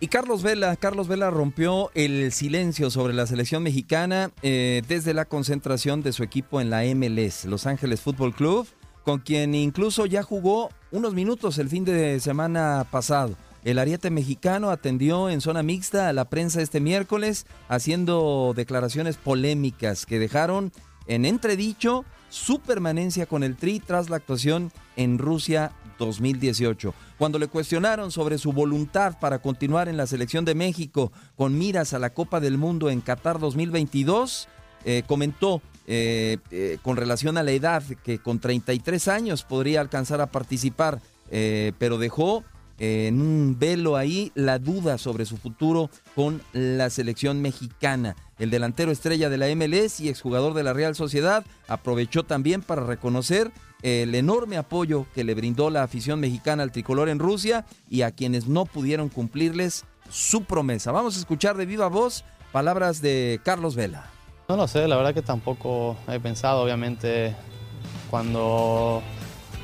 Y Carlos Vela, Carlos Vela rompió el silencio sobre la selección mexicana eh, desde la concentración de su equipo en la MLS, Los Ángeles Fútbol Club, con quien incluso ya jugó unos minutos el fin de semana pasado. El ariete mexicano atendió en zona mixta a la prensa este miércoles, haciendo declaraciones polémicas que dejaron en entredicho su permanencia con el Tri tras la actuación en Rusia 2018. Cuando le cuestionaron sobre su voluntad para continuar en la selección de México con miras a la Copa del Mundo en Qatar 2022, eh, comentó eh, eh, con relación a la edad que con 33 años podría alcanzar a participar, pero dejó en un velo ahí la duda sobre su futuro con la selección mexicana. El delantero estrella de la MLS y exjugador de la Real Sociedad aprovechó también para reconocer el enorme apoyo que le brindó la afición mexicana al tricolor en Rusia y a quienes no pudieron cumplirles su promesa. Vamos a escuchar de viva voz palabras de Carlos Vela. No lo sé, la verdad que tampoco he pensado, obviamente, cuando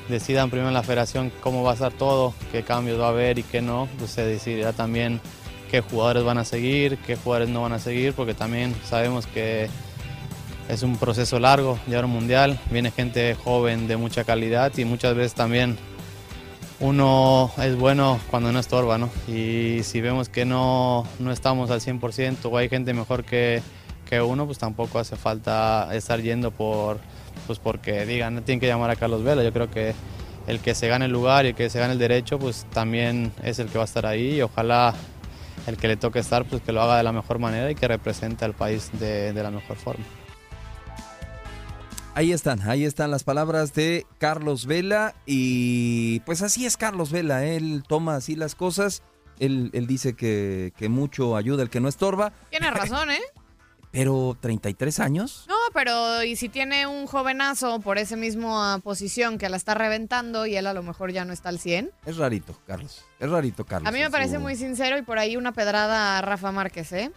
decidan primero en la federación cómo va a estar todo, qué cambios va a haber y qué no, pues se decidirá también qué jugadores van a seguir, qué jugadores no van a seguir, porque también sabemos que es un proceso largo, llevar un mundial, viene gente joven de mucha calidad y muchas veces también uno es bueno cuando no estorba, ¿no? Y si vemos que no, no estamos al 100% o hay gente mejor que, que uno, pues tampoco hace falta estar yendo por, pues porque digan, no tienen que llamar a Carlos Vela. Yo creo que el que se gane el lugar y el que se gane el derecho, pues también es el que va a estar ahí y ojalá el que le toque estar, pues que lo haga de la mejor manera y que represente al país de, de la mejor forma. Ahí están, ahí están las palabras de Carlos Vela y pues así es Carlos Vela, él toma así las cosas, él, él dice que, que mucho ayuda el que no estorba, Tiene razón, ¿eh? *laughs* pero 33 años. No, pero y si tiene un jovenazo por esa misma posición que la está reventando y él a lo mejor ya no está al 100. Es rarito, Carlos, es rarito, Carlos. A mí me parece su- muy sincero y por ahí una pedrada a Rafa Márquez, ¿eh?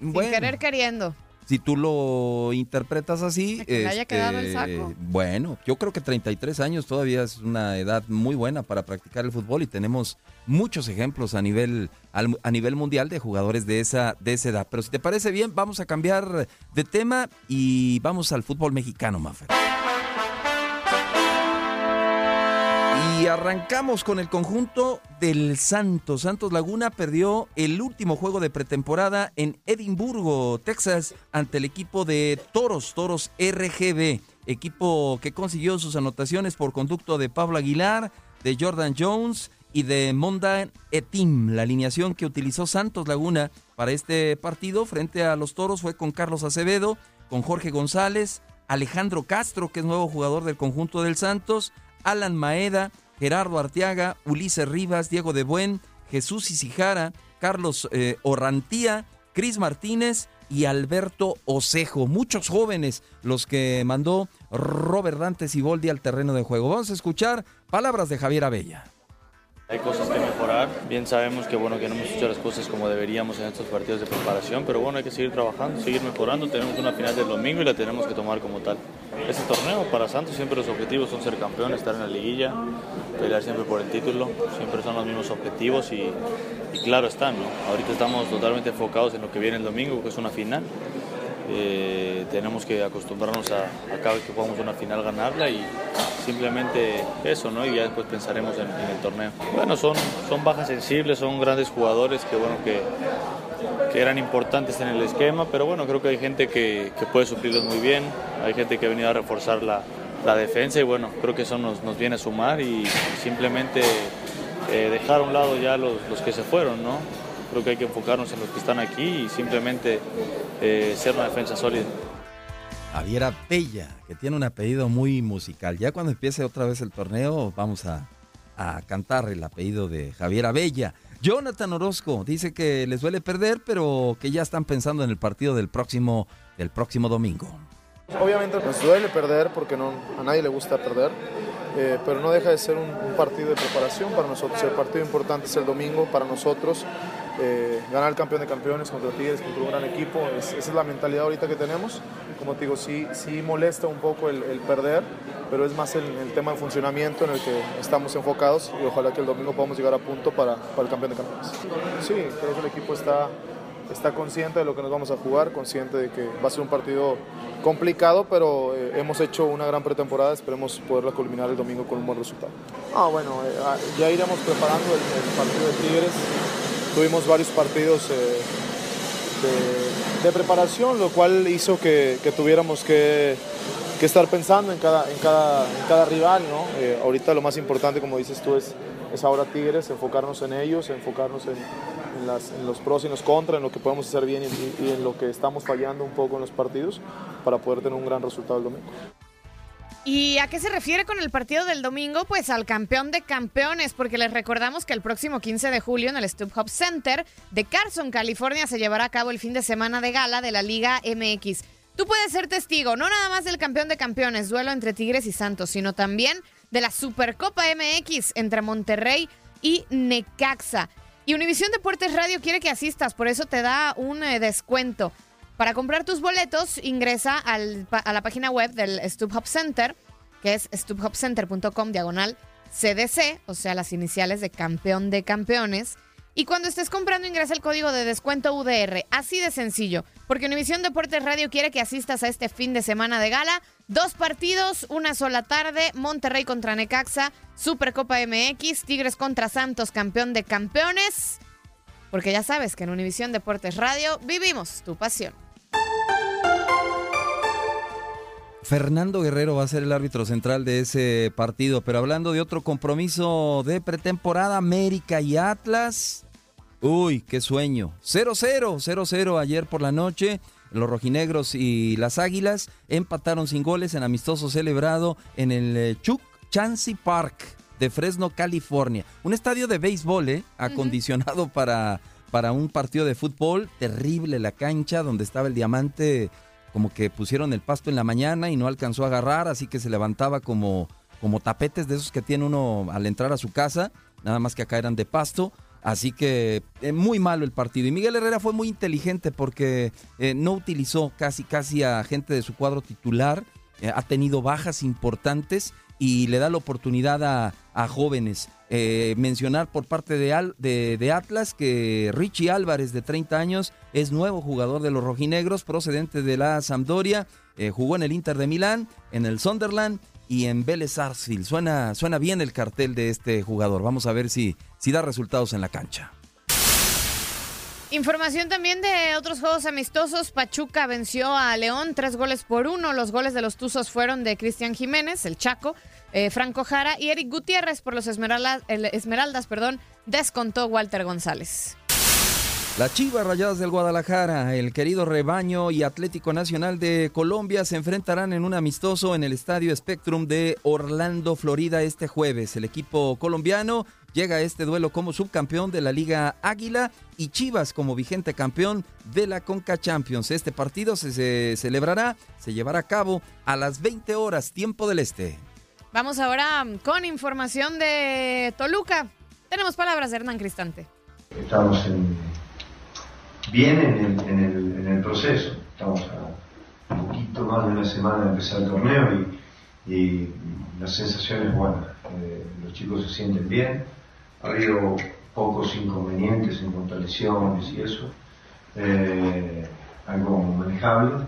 Sin Bueno. querer queriendo. Si tú lo interpretas así, este, que haya quedado el saco. bueno, yo creo que 33 años todavía es una edad muy buena para practicar el fútbol y tenemos muchos ejemplos a nivel a nivel mundial de jugadores de esa de esa edad. Pero si te parece bien, vamos a cambiar de tema y vamos al fútbol mexicano, Mafer. Y arrancamos con el conjunto del Santos. Santos Laguna perdió el último juego de pretemporada en Edimburgo, Texas, ante el equipo de Toros, Toros RGB, equipo que consiguió sus anotaciones por conducto de Pablo Aguilar, de Jordan Jones y de Monda Etim. La alineación que utilizó Santos Laguna para este partido frente a los Toros fue con Carlos Acevedo, con Jorge González, Alejandro Castro, que es nuevo jugador del conjunto del Santos, Alan Maeda, Gerardo Arteaga, Ulises Rivas, Diego de Buen, Jesús Isijara, Carlos eh, Orrantía, Cris Martínez y Alberto Osejo. Muchos jóvenes los que mandó Robert Dante Siboldi al terreno de juego. Vamos a escuchar palabras de Javier Abella. Hay cosas que mejorar. Bien sabemos que bueno que no hemos hecho las cosas como deberíamos en estos partidos de preparación, pero bueno hay que seguir trabajando, seguir mejorando. Tenemos una final del domingo y la tenemos que tomar como tal. Este torneo para Santos siempre los objetivos son ser campeón, estar en la liguilla, pelear siempre por el título. Siempre son los mismos objetivos y, claro están. ¿no? Ahorita estamos totalmente enfocados en lo que viene el domingo, que es una final. Eh, tenemos que acostumbrarnos a, cada vez que jugamos una final ganarla y simplemente eso, ¿no? Y ya después pensaremos en, el torneo. Bueno, son, son bajas sensibles, son grandes jugadores que, bueno, que, que eran importantes en el esquema, pero bueno, creo que hay gente que, que puede suplirlos muy bien, hay gente que ha venido a reforzar la, la defensa y bueno, creo que eso nos, nos viene a sumar y, simplemente eh, dejar a un lado ya los, los que se fueron, ¿no? Creo que hay que enfocarnos en los que están aquí y simplemente eh, ser una defensa sólida. Javier Abella, que tiene un apellido muy musical. Ya cuando empiece otra vez el torneo, vamos a, a cantar el apellido de Javier Abella. Jonathan Orozco dice que les duele perder, pero que ya están pensando en el partido del próximo, del próximo domingo. Obviamente nos duele perder porque no, a nadie le gusta perder, eh, pero no deja de ser un, partido de preparación para nosotros. El partido importante es el domingo para nosotros. eh, ganar el campeón de campeones contra Tigres, contra un gran equipo, es- esa es la mentalidad ahorita que tenemos. Como te digo, sí, sí molesta un poco el, el perder, pero es más el, el tema de funcionamiento en el que estamos enfocados y ojalá que el domingo podamos llegar a punto para, para el campeón de campeones. Sí, creo que el equipo está, está consciente de lo que nos vamos a jugar, consciente de que va a ser un partido complicado, pero eh, hemos hecho una gran pretemporada, esperemos poderla culminar el domingo con un buen resultado. Ah, bueno, eh, ah, ya iremos preparando el, el partido de Tigres. Tuvimos varios partidos eh, de, de preparación, lo cual hizo que, que tuviéramos que, que estar pensando en cada, en cada, en cada rival. ¿no? Eh, ahorita lo más importante, como dices tú, es, es ahora Tigres, enfocarnos en ellos, enfocarnos en, en los pros y en los contras, en lo que podemos hacer bien y, y en lo que estamos fallando un poco en los partidos para poder tener un gran resultado el domingo. ¿Y a qué se refiere con el partido del domingo? Pues al campeón de campeones, porque les recordamos que el próximo 15 de julio en el StubHub Center de Carson, California, se llevará a cabo el fin de semana de gala de la Liga MX. Tú puedes ser testigo, no nada más del campeón de campeones, duelo entre Tigres y Santos, sino también de la Supercopa MX entre Monterrey y Necaxa. Y Univisión Deportes Radio quiere que asistas, por eso te da un eh, descuento. Para comprar tus boletos, ingresa al a la página web del StubHub Center, que es stubhubcenter.com diagonal CDC, o sea, las iniciales de campeón de campeones. Y cuando estés comprando, ingresa el código de descuento UDR. Así de sencillo. Porque Univisión Deportes Radio quiere que asistas a este fin de semana de gala. Dos partidos, una sola tarde. Monterrey contra Necaxa, Supercopa MX, Tigres contra Santos, campeón de campeones. Porque ya sabes que en Univisión Deportes Radio vivimos tu pasión. Fernando Guerrero va a ser el árbitro central de ese partido, pero hablando de otro compromiso de pretemporada, América y Atlas. Uy, qué sueño. 0-0, 0-0 ayer por la noche. Los rojinegros y las águilas empataron sin goles en amistoso celebrado en el eh, Chuck Chansey Park de Fresno, California. Un estadio de béisbol, ¿eh? Acondicionado para, para un partido de fútbol. Terrible la cancha donde estaba el diamante como que pusieron el pasto en la mañana y no alcanzó a agarrar, así que se levantaba como, como tapetes de esos que tiene uno al entrar a su casa, nada más que acá eran de pasto. Así que eh, muy malo el partido. Y Miguel Herrera fue muy inteligente porque eh, no utilizó casi casi a gente de su cuadro titular. eh, ha tenido bajas importantes y le da la oportunidad a, a jóvenes. Eh, mencionar por parte de, Al- de, Atlas que Richie Álvarez, de 30 años, es nuevo jugador de los rojinegros, procedente de la Sampdoria. Eh, jugó en el Inter de Milán, en el Sunderland y en Vélez Sarsfield. Suena, suena bien el cartel de este jugador. Vamos a ver si, si da resultados en la cancha. Información también de otros juegos amistosos. Pachuca venció a León tres goles por uno. Los goles de los Tuzos fueron de Cristian Jiménez, el Chaco, eh, Franco Jara y Eric Gutiérrez por los Esmeraldas, Esmeraldas, perdón, descontó Walter González. Las Chivas Rayadas del Guadalajara, el querido rebaño y Atlético Nacional de Colombia se enfrentarán en un amistoso en el Estadio Spectrum de Orlando, Florida, este jueves. El equipo colombiano llega a este duelo como subcampeón de la Liga Águila y Chivas como vigente campeón de la Conca Champions. Este partido se, se celebrará, se llevará a cabo a las 20 horas, tiempo del este. Vamos ahora con información de Toluca. Tenemos palabras de Hernán Cristante. Estamos en- bien en el, en, el, en el proceso. Estamos a un poquito más de una semana de empezar el torneo y, y la sensación es buena. Eh, los chicos se sienten bien. Ha habido pocos inconvenientes en cuanto a lesiones y eso. Eh, algo manejable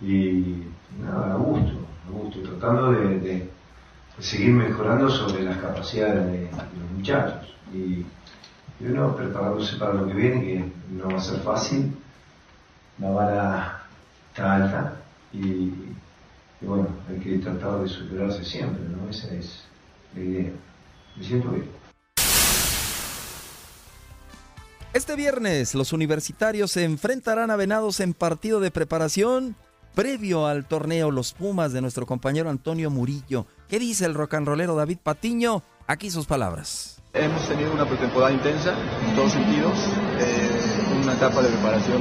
y nada, a gusto, a gusto, tratando de, seguir mejorando sobre las capacidades de, los muchachos. Y, y uno preparándose para lo que viene, que no va a ser fácil, la vara está alta y, y bueno, hay que tratar de superarse siempre, ¿no? Esa es la idea. Me siento bien. Este viernes los universitarios se enfrentarán a Venados en partido de preparación previo al torneo Los Pumas de nuestro compañero Antonio Murillo. ¿Qué dice el rock and rollero David Patiño? Aquí sus palabras. Hemos tenido una pretemporada intensa en todos sentidos, eh, una etapa de preparación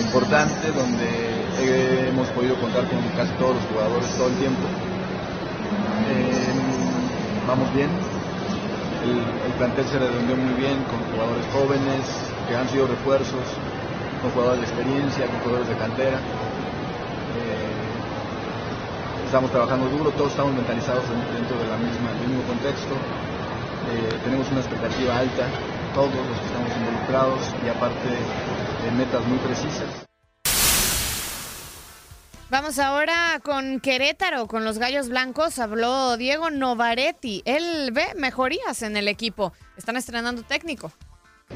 importante donde hemos podido contar con casi todos los jugadores todo el tiempo. Eh, vamos bien, el, el plantel se redondeó muy bien con jugadores jóvenes que han sido refuerzos, con jugadores de experiencia, con jugadores de cantera. Eh, estamos trabajando duro, todos estamos mentalizados en- dentro de la misma, del mismo contexto. Eh, tenemos una expectativa alta, todos los que estamos involucrados y aparte de metas muy precisas. Vamos ahora con Querétaro, con los Gallos Blancos. Habló Diego Novaretti. Él ve mejorías en el equipo. Están estrenando técnico.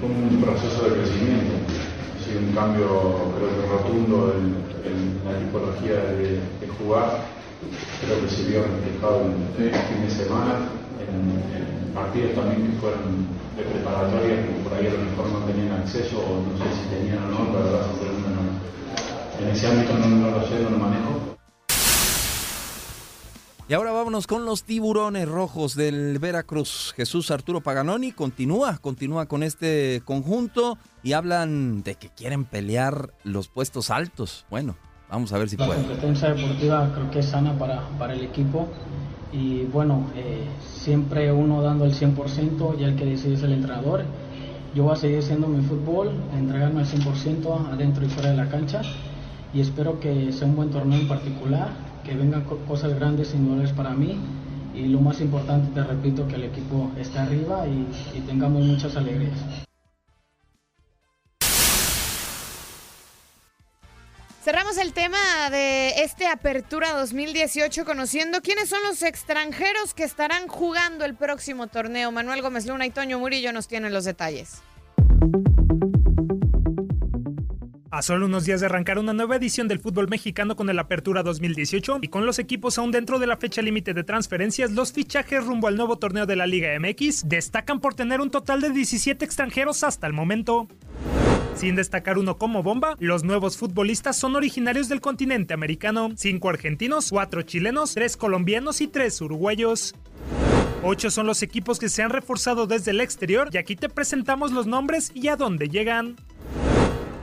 Un proceso de crecimiento, ha sido un cambio creo que rotundo en, la tipología de, jugar. Creo que se vio reflejado en el fin de semana, en, partidos también que fueron de preparatoria, que por ahí a lo mejor no tenían acceso, o no sé si tenían o no, la verdad. En ese ámbito no, no lo sé, no lo manejo. Y ahora vámonos con los tiburones rojos del Veracruz. Jesús Arturo Paganoni continúa, continúa con este conjunto y hablan de que quieren pelear los puestos altos. Bueno, vamos a ver si La pueden. competencia deportiva creo que es sana para, para el equipo y bueno, eh, siempre uno dando el 100% y el que decide es el entrenador. Yo voy a seguir haciendo mi fútbol, entregarme al 100% adentro y fuera de la cancha y espero que sea un buen torneo en particular, que vengan co- cosas grandes y nobles para mí y lo más importante, te repito, que el equipo esté arriba y, y tengamos muchas alegrías. Cerramos el tema de este Apertura 2018 conociendo quiénes son los extranjeros que estarán jugando el próximo torneo. Manuel Gómez Luna y Toño Murillo nos tienen los detalles. A solo unos días de arrancar una nueva edición del fútbol mexicano con el Apertura 2018 y con los equipos aún dentro de la fecha límite de transferencias, los fichajes rumbo al nuevo torneo de la Liga MX destacan por tener un total de 17 extranjeros hasta el momento. Sin destacar uno como bomba, los nuevos futbolistas son originarios del continente americano, 5 argentinos, 4 chilenos, 3 colombianos y 3 uruguayos. Ocho son los equipos que se han reforzado desde el exterior y aquí te presentamos los nombres y a dónde llegan.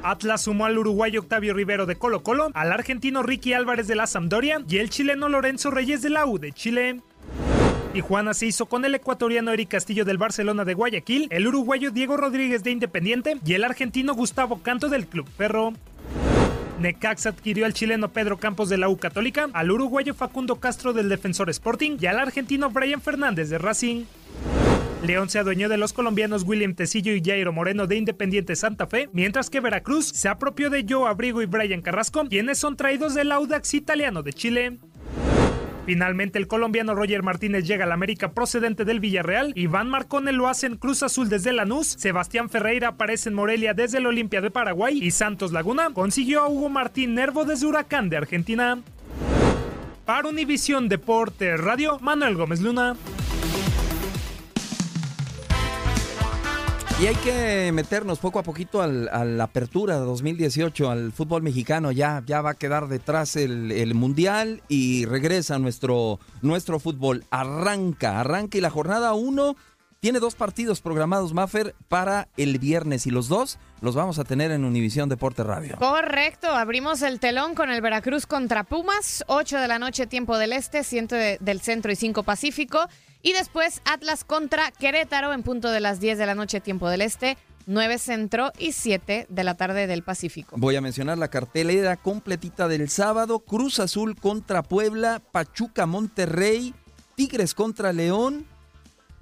Atlas sumó al uruguayo Octavio Rivero de Colo Colo, al argentino Ricky Álvarez de la Sampdoria y el chileno Lorenzo Reyes de la U de Chile. Tijuana se hizo con el ecuatoriano Eric Castillo del Barcelona de Guayaquil, el uruguayo Diego Rodríguez de Independiente y el argentino Gustavo Canto del Club Ferro. Necaxa adquirió al chileno Pedro Campos de la U Católica, al uruguayo Facundo Castro del Defensor Sporting y al argentino Brian Fernández de Racing. León se adueñó de los colombianos William Tecillo y Jairo Moreno de Independiente Santa Fe, mientras que Veracruz se apropió de Joe Abrigo y Brian Carrasco, quienes son traídos del Audax italiano de Chile. Finalmente, el colombiano Roger Martínez llega al América procedente del Villarreal, Iván Marcone lo hace en Cruz Azul desde Lanús, Sebastián Ferreira aparece en Morelia desde el Olimpia de Paraguay y Santos Laguna consiguió a Hugo Martín Nervo desde Huracán de Argentina. Para Univisión Deporte Radio, Manuel Gómez Luna. Y hay que meternos poco a poquito al, a la apertura 2018, al fútbol mexicano. Ya, ya va a quedar detrás el, Mundial y regresa nuestro, nuestro fútbol. Arranca, arranca y la jornada 1 tiene dos partidos programados, Maffer, para el viernes y los dos los vamos a tener en Univisión Deporte Radio. Correcto, abrimos el telón con el Veracruz contra Pumas, 8 de la noche tiempo del este, 7 de- del centro y 5 pacífico. Y después Atlas contra Querétaro en punto de las 10 de la noche, tiempo del este, 9 centro y 7 de la tarde del Pacífico. Voy a mencionar la cartelera completita del sábado. Cruz Azul contra Puebla, Pachuca Monterrey, Tigres contra León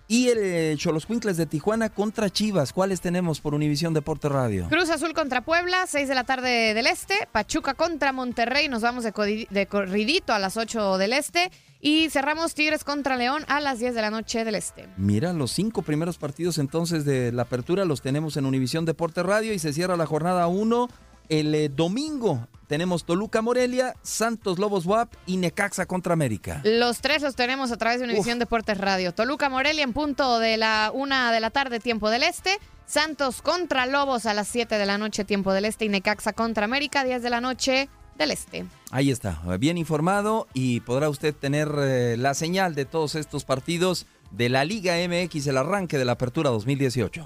y el eh, Cholos Cuincles de Tijuana contra Chivas. ¿Cuáles tenemos por Univisión Deporte Radio? Cruz Azul contra Puebla, 6 de la tarde del este. Pachuca contra Monterrey, nos vamos de, de corridito a las 8 del este. Y cerramos Tigres contra León a las 10 de la noche del este. Mira, los cinco primeros partidos entonces de la apertura los tenemos en Univisión Deporte Radio y se cierra la jornada 1 el eh, domingo. Tenemos Toluca Morelia, Santos Lobos WAP y Necaxa contra América. Los tres los tenemos a través de Univisión Deportes Radio. Toluca Morelia en punto de la 1 de la tarde, tiempo del este. Santos contra Lobos a las 7 de la noche, tiempo del este. Y Necaxa contra América, 10 de la noche del este. Ahí está, bien informado y podrá usted tener eh, la señal de todos estos partidos de la Liga MX, el arranque de la apertura 2018.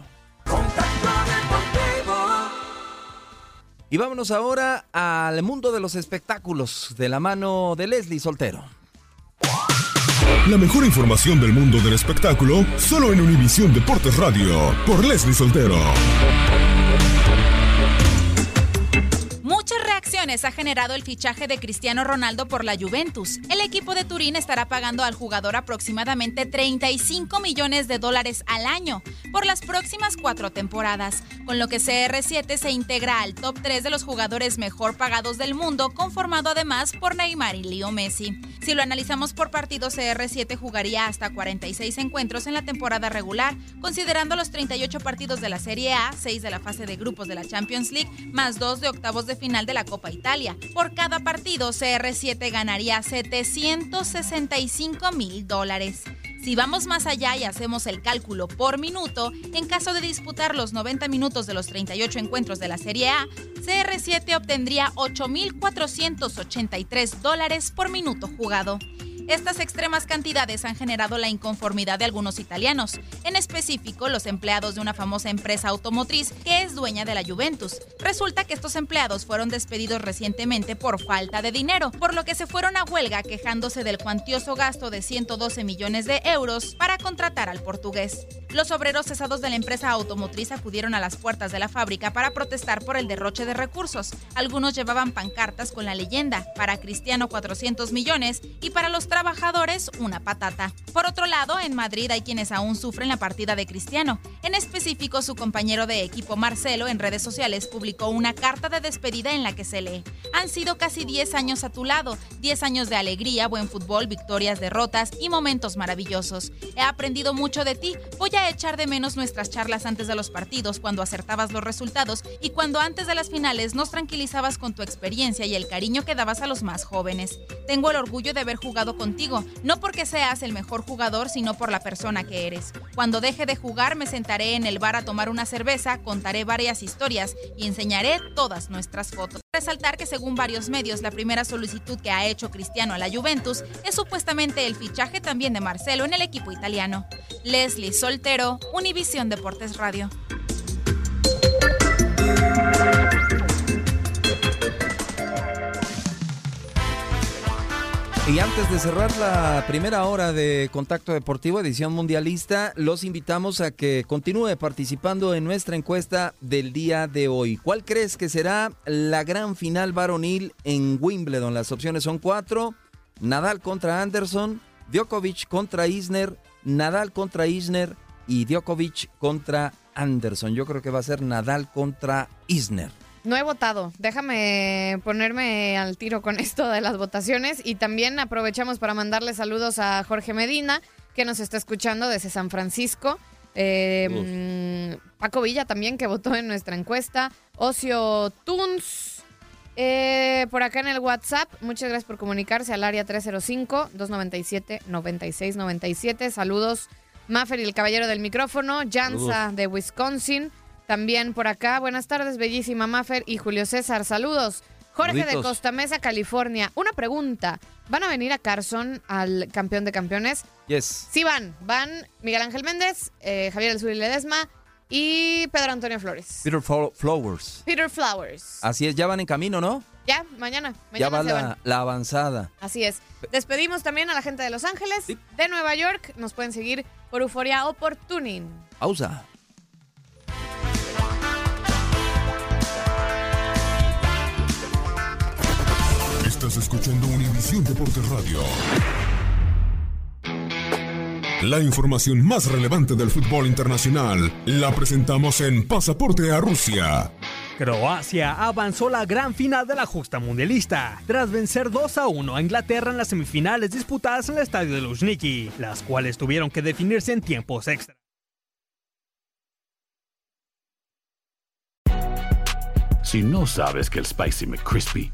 Y vámonos ahora al mundo de los espectáculos de la mano de Leslie Soltero. La mejor información del mundo del espectáculo solo en Univisión Deportes Radio por Leslie Soltero. Ha generado el fichaje de Cristiano Ronaldo por la Juventus. El equipo de Turín estará pagando al jugador aproximadamente 35 millones de dólares al año por las próximas cuatro temporadas, con lo que CR7 se integra al top 3 de los jugadores mejor pagados del mundo, conformado además por Neymar y Leo Messi. Si lo analizamos por partido, CR7 jugaría hasta 46 encuentros en la temporada regular, considerando los 38 partidos de la Serie A, 6 de la fase de grupos de la Champions League, más 2 de octavos de final de la Copa Italia. Por cada partido, CR7 ganaría 765 mil dólares. Si vamos más allá y hacemos el cálculo por minuto, en caso de disputar los 90 minutos de los 38 encuentros de la Serie A, CR7 obtendría 8.483 dólares por minuto jugado. Estas extremas cantidades han generado la inconformidad de algunos italianos, en específico los empleados de una famosa empresa automotriz que es dueña de la Juventus. Resulta que estos empleados fueron despedidos recientemente por falta de dinero, por lo que se fueron a huelga quejándose del cuantioso gasto de 112 millones de euros para contratar al portugués. Los obreros cesados de la empresa automotriz acudieron a las puertas de la fábrica para protestar por el derroche de recursos. Algunos llevaban pancartas con la leyenda, para Cristiano 400 millones y para los trabajadores una patata. Por otro lado, en Madrid hay quienes aún sufren la partida de Cristiano. En específico, su compañero de equipo Marcelo en redes sociales publicó una carta de despedida en la que se lee, han sido casi 10 años a tu lado, 10 años de alegría, buen fútbol, victorias, derrotas y momentos maravillosos. He aprendido mucho de ti, voy a echar de menos nuestras charlas antes de los partidos, cuando acertabas los resultados y cuando antes de las finales nos tranquilizabas con tu experiencia y el cariño que dabas a los más jóvenes. Tengo el orgullo de haber jugado contigo, no porque seas el mejor jugador, sino por la persona que eres. Cuando deje de jugar me sentaré en el bar a tomar una cerveza, contaré varias historias y enseñaré todas nuestras fotos. Resaltar que según varios medios, la primera solicitud que ha hecho Cristiano a la Juventus es supuestamente el fichaje también de Marcelo en el equipo italiano. Leslie Soltero, Univisión Deportes Radio. Y antes de cerrar la primera hora de Contacto Deportivo, edición mundialista, los invitamos a que continúe participando en nuestra encuesta del día de hoy. ¿Cuál crees que será la gran final varonil en Wimbledon? Las opciones son cuatro. Nadal contra Anderson, Djokovic contra Isner, Nadal contra Isner y Djokovic contra Anderson. Yo creo que va a ser Nadal contra Isner. No he votado. Déjame ponerme al tiro con esto de las votaciones y también aprovechamos para mandarle saludos a Jorge Medina, que nos está escuchando desde San Francisco. Eh, Paco Villa también, que votó en nuestra encuesta. Ocio Tuns. eh, por acá en el WhatsApp, muchas gracias por comunicarse al área 305-297-9697. Saludos, Maffer y el caballero del micrófono, Jansa Saludos. de Wisconsin. También por acá, buenas tardes, bellísima Maffer y Julio César, saludos. Jorge de. Costa Mesa, California. Una pregunta, ¿van a venir a Carson al campeón de campeones? Yes. Sí van, van Miguel Ángel Méndez, eh, Javier El y Ledesma, y Pedro Antonio Flores. Peter Flo- Flowers. Peter Flowers. Así es, ya van en camino, ¿no? Ya, mañana. ya Mañana va se van. la, la avanzada. Así es. Despedimos también a la gente de Los Ángeles, de Nueva York. Nos pueden seguir por Euforia o por Tuning. Pausa. Estás escuchando Univisión Deportes Radio. La información más relevante del fútbol internacional la presentamos en Pasaporte a Rusia. Croacia avanzó la gran final de la justa mundialista, tras vencer 2 a 1 a Inglaterra en las semifinales disputadas en el estadio de Luzhniki, las cuales tuvieron que definirse en tiempos extra. Si no sabes que el Spicy McCrispy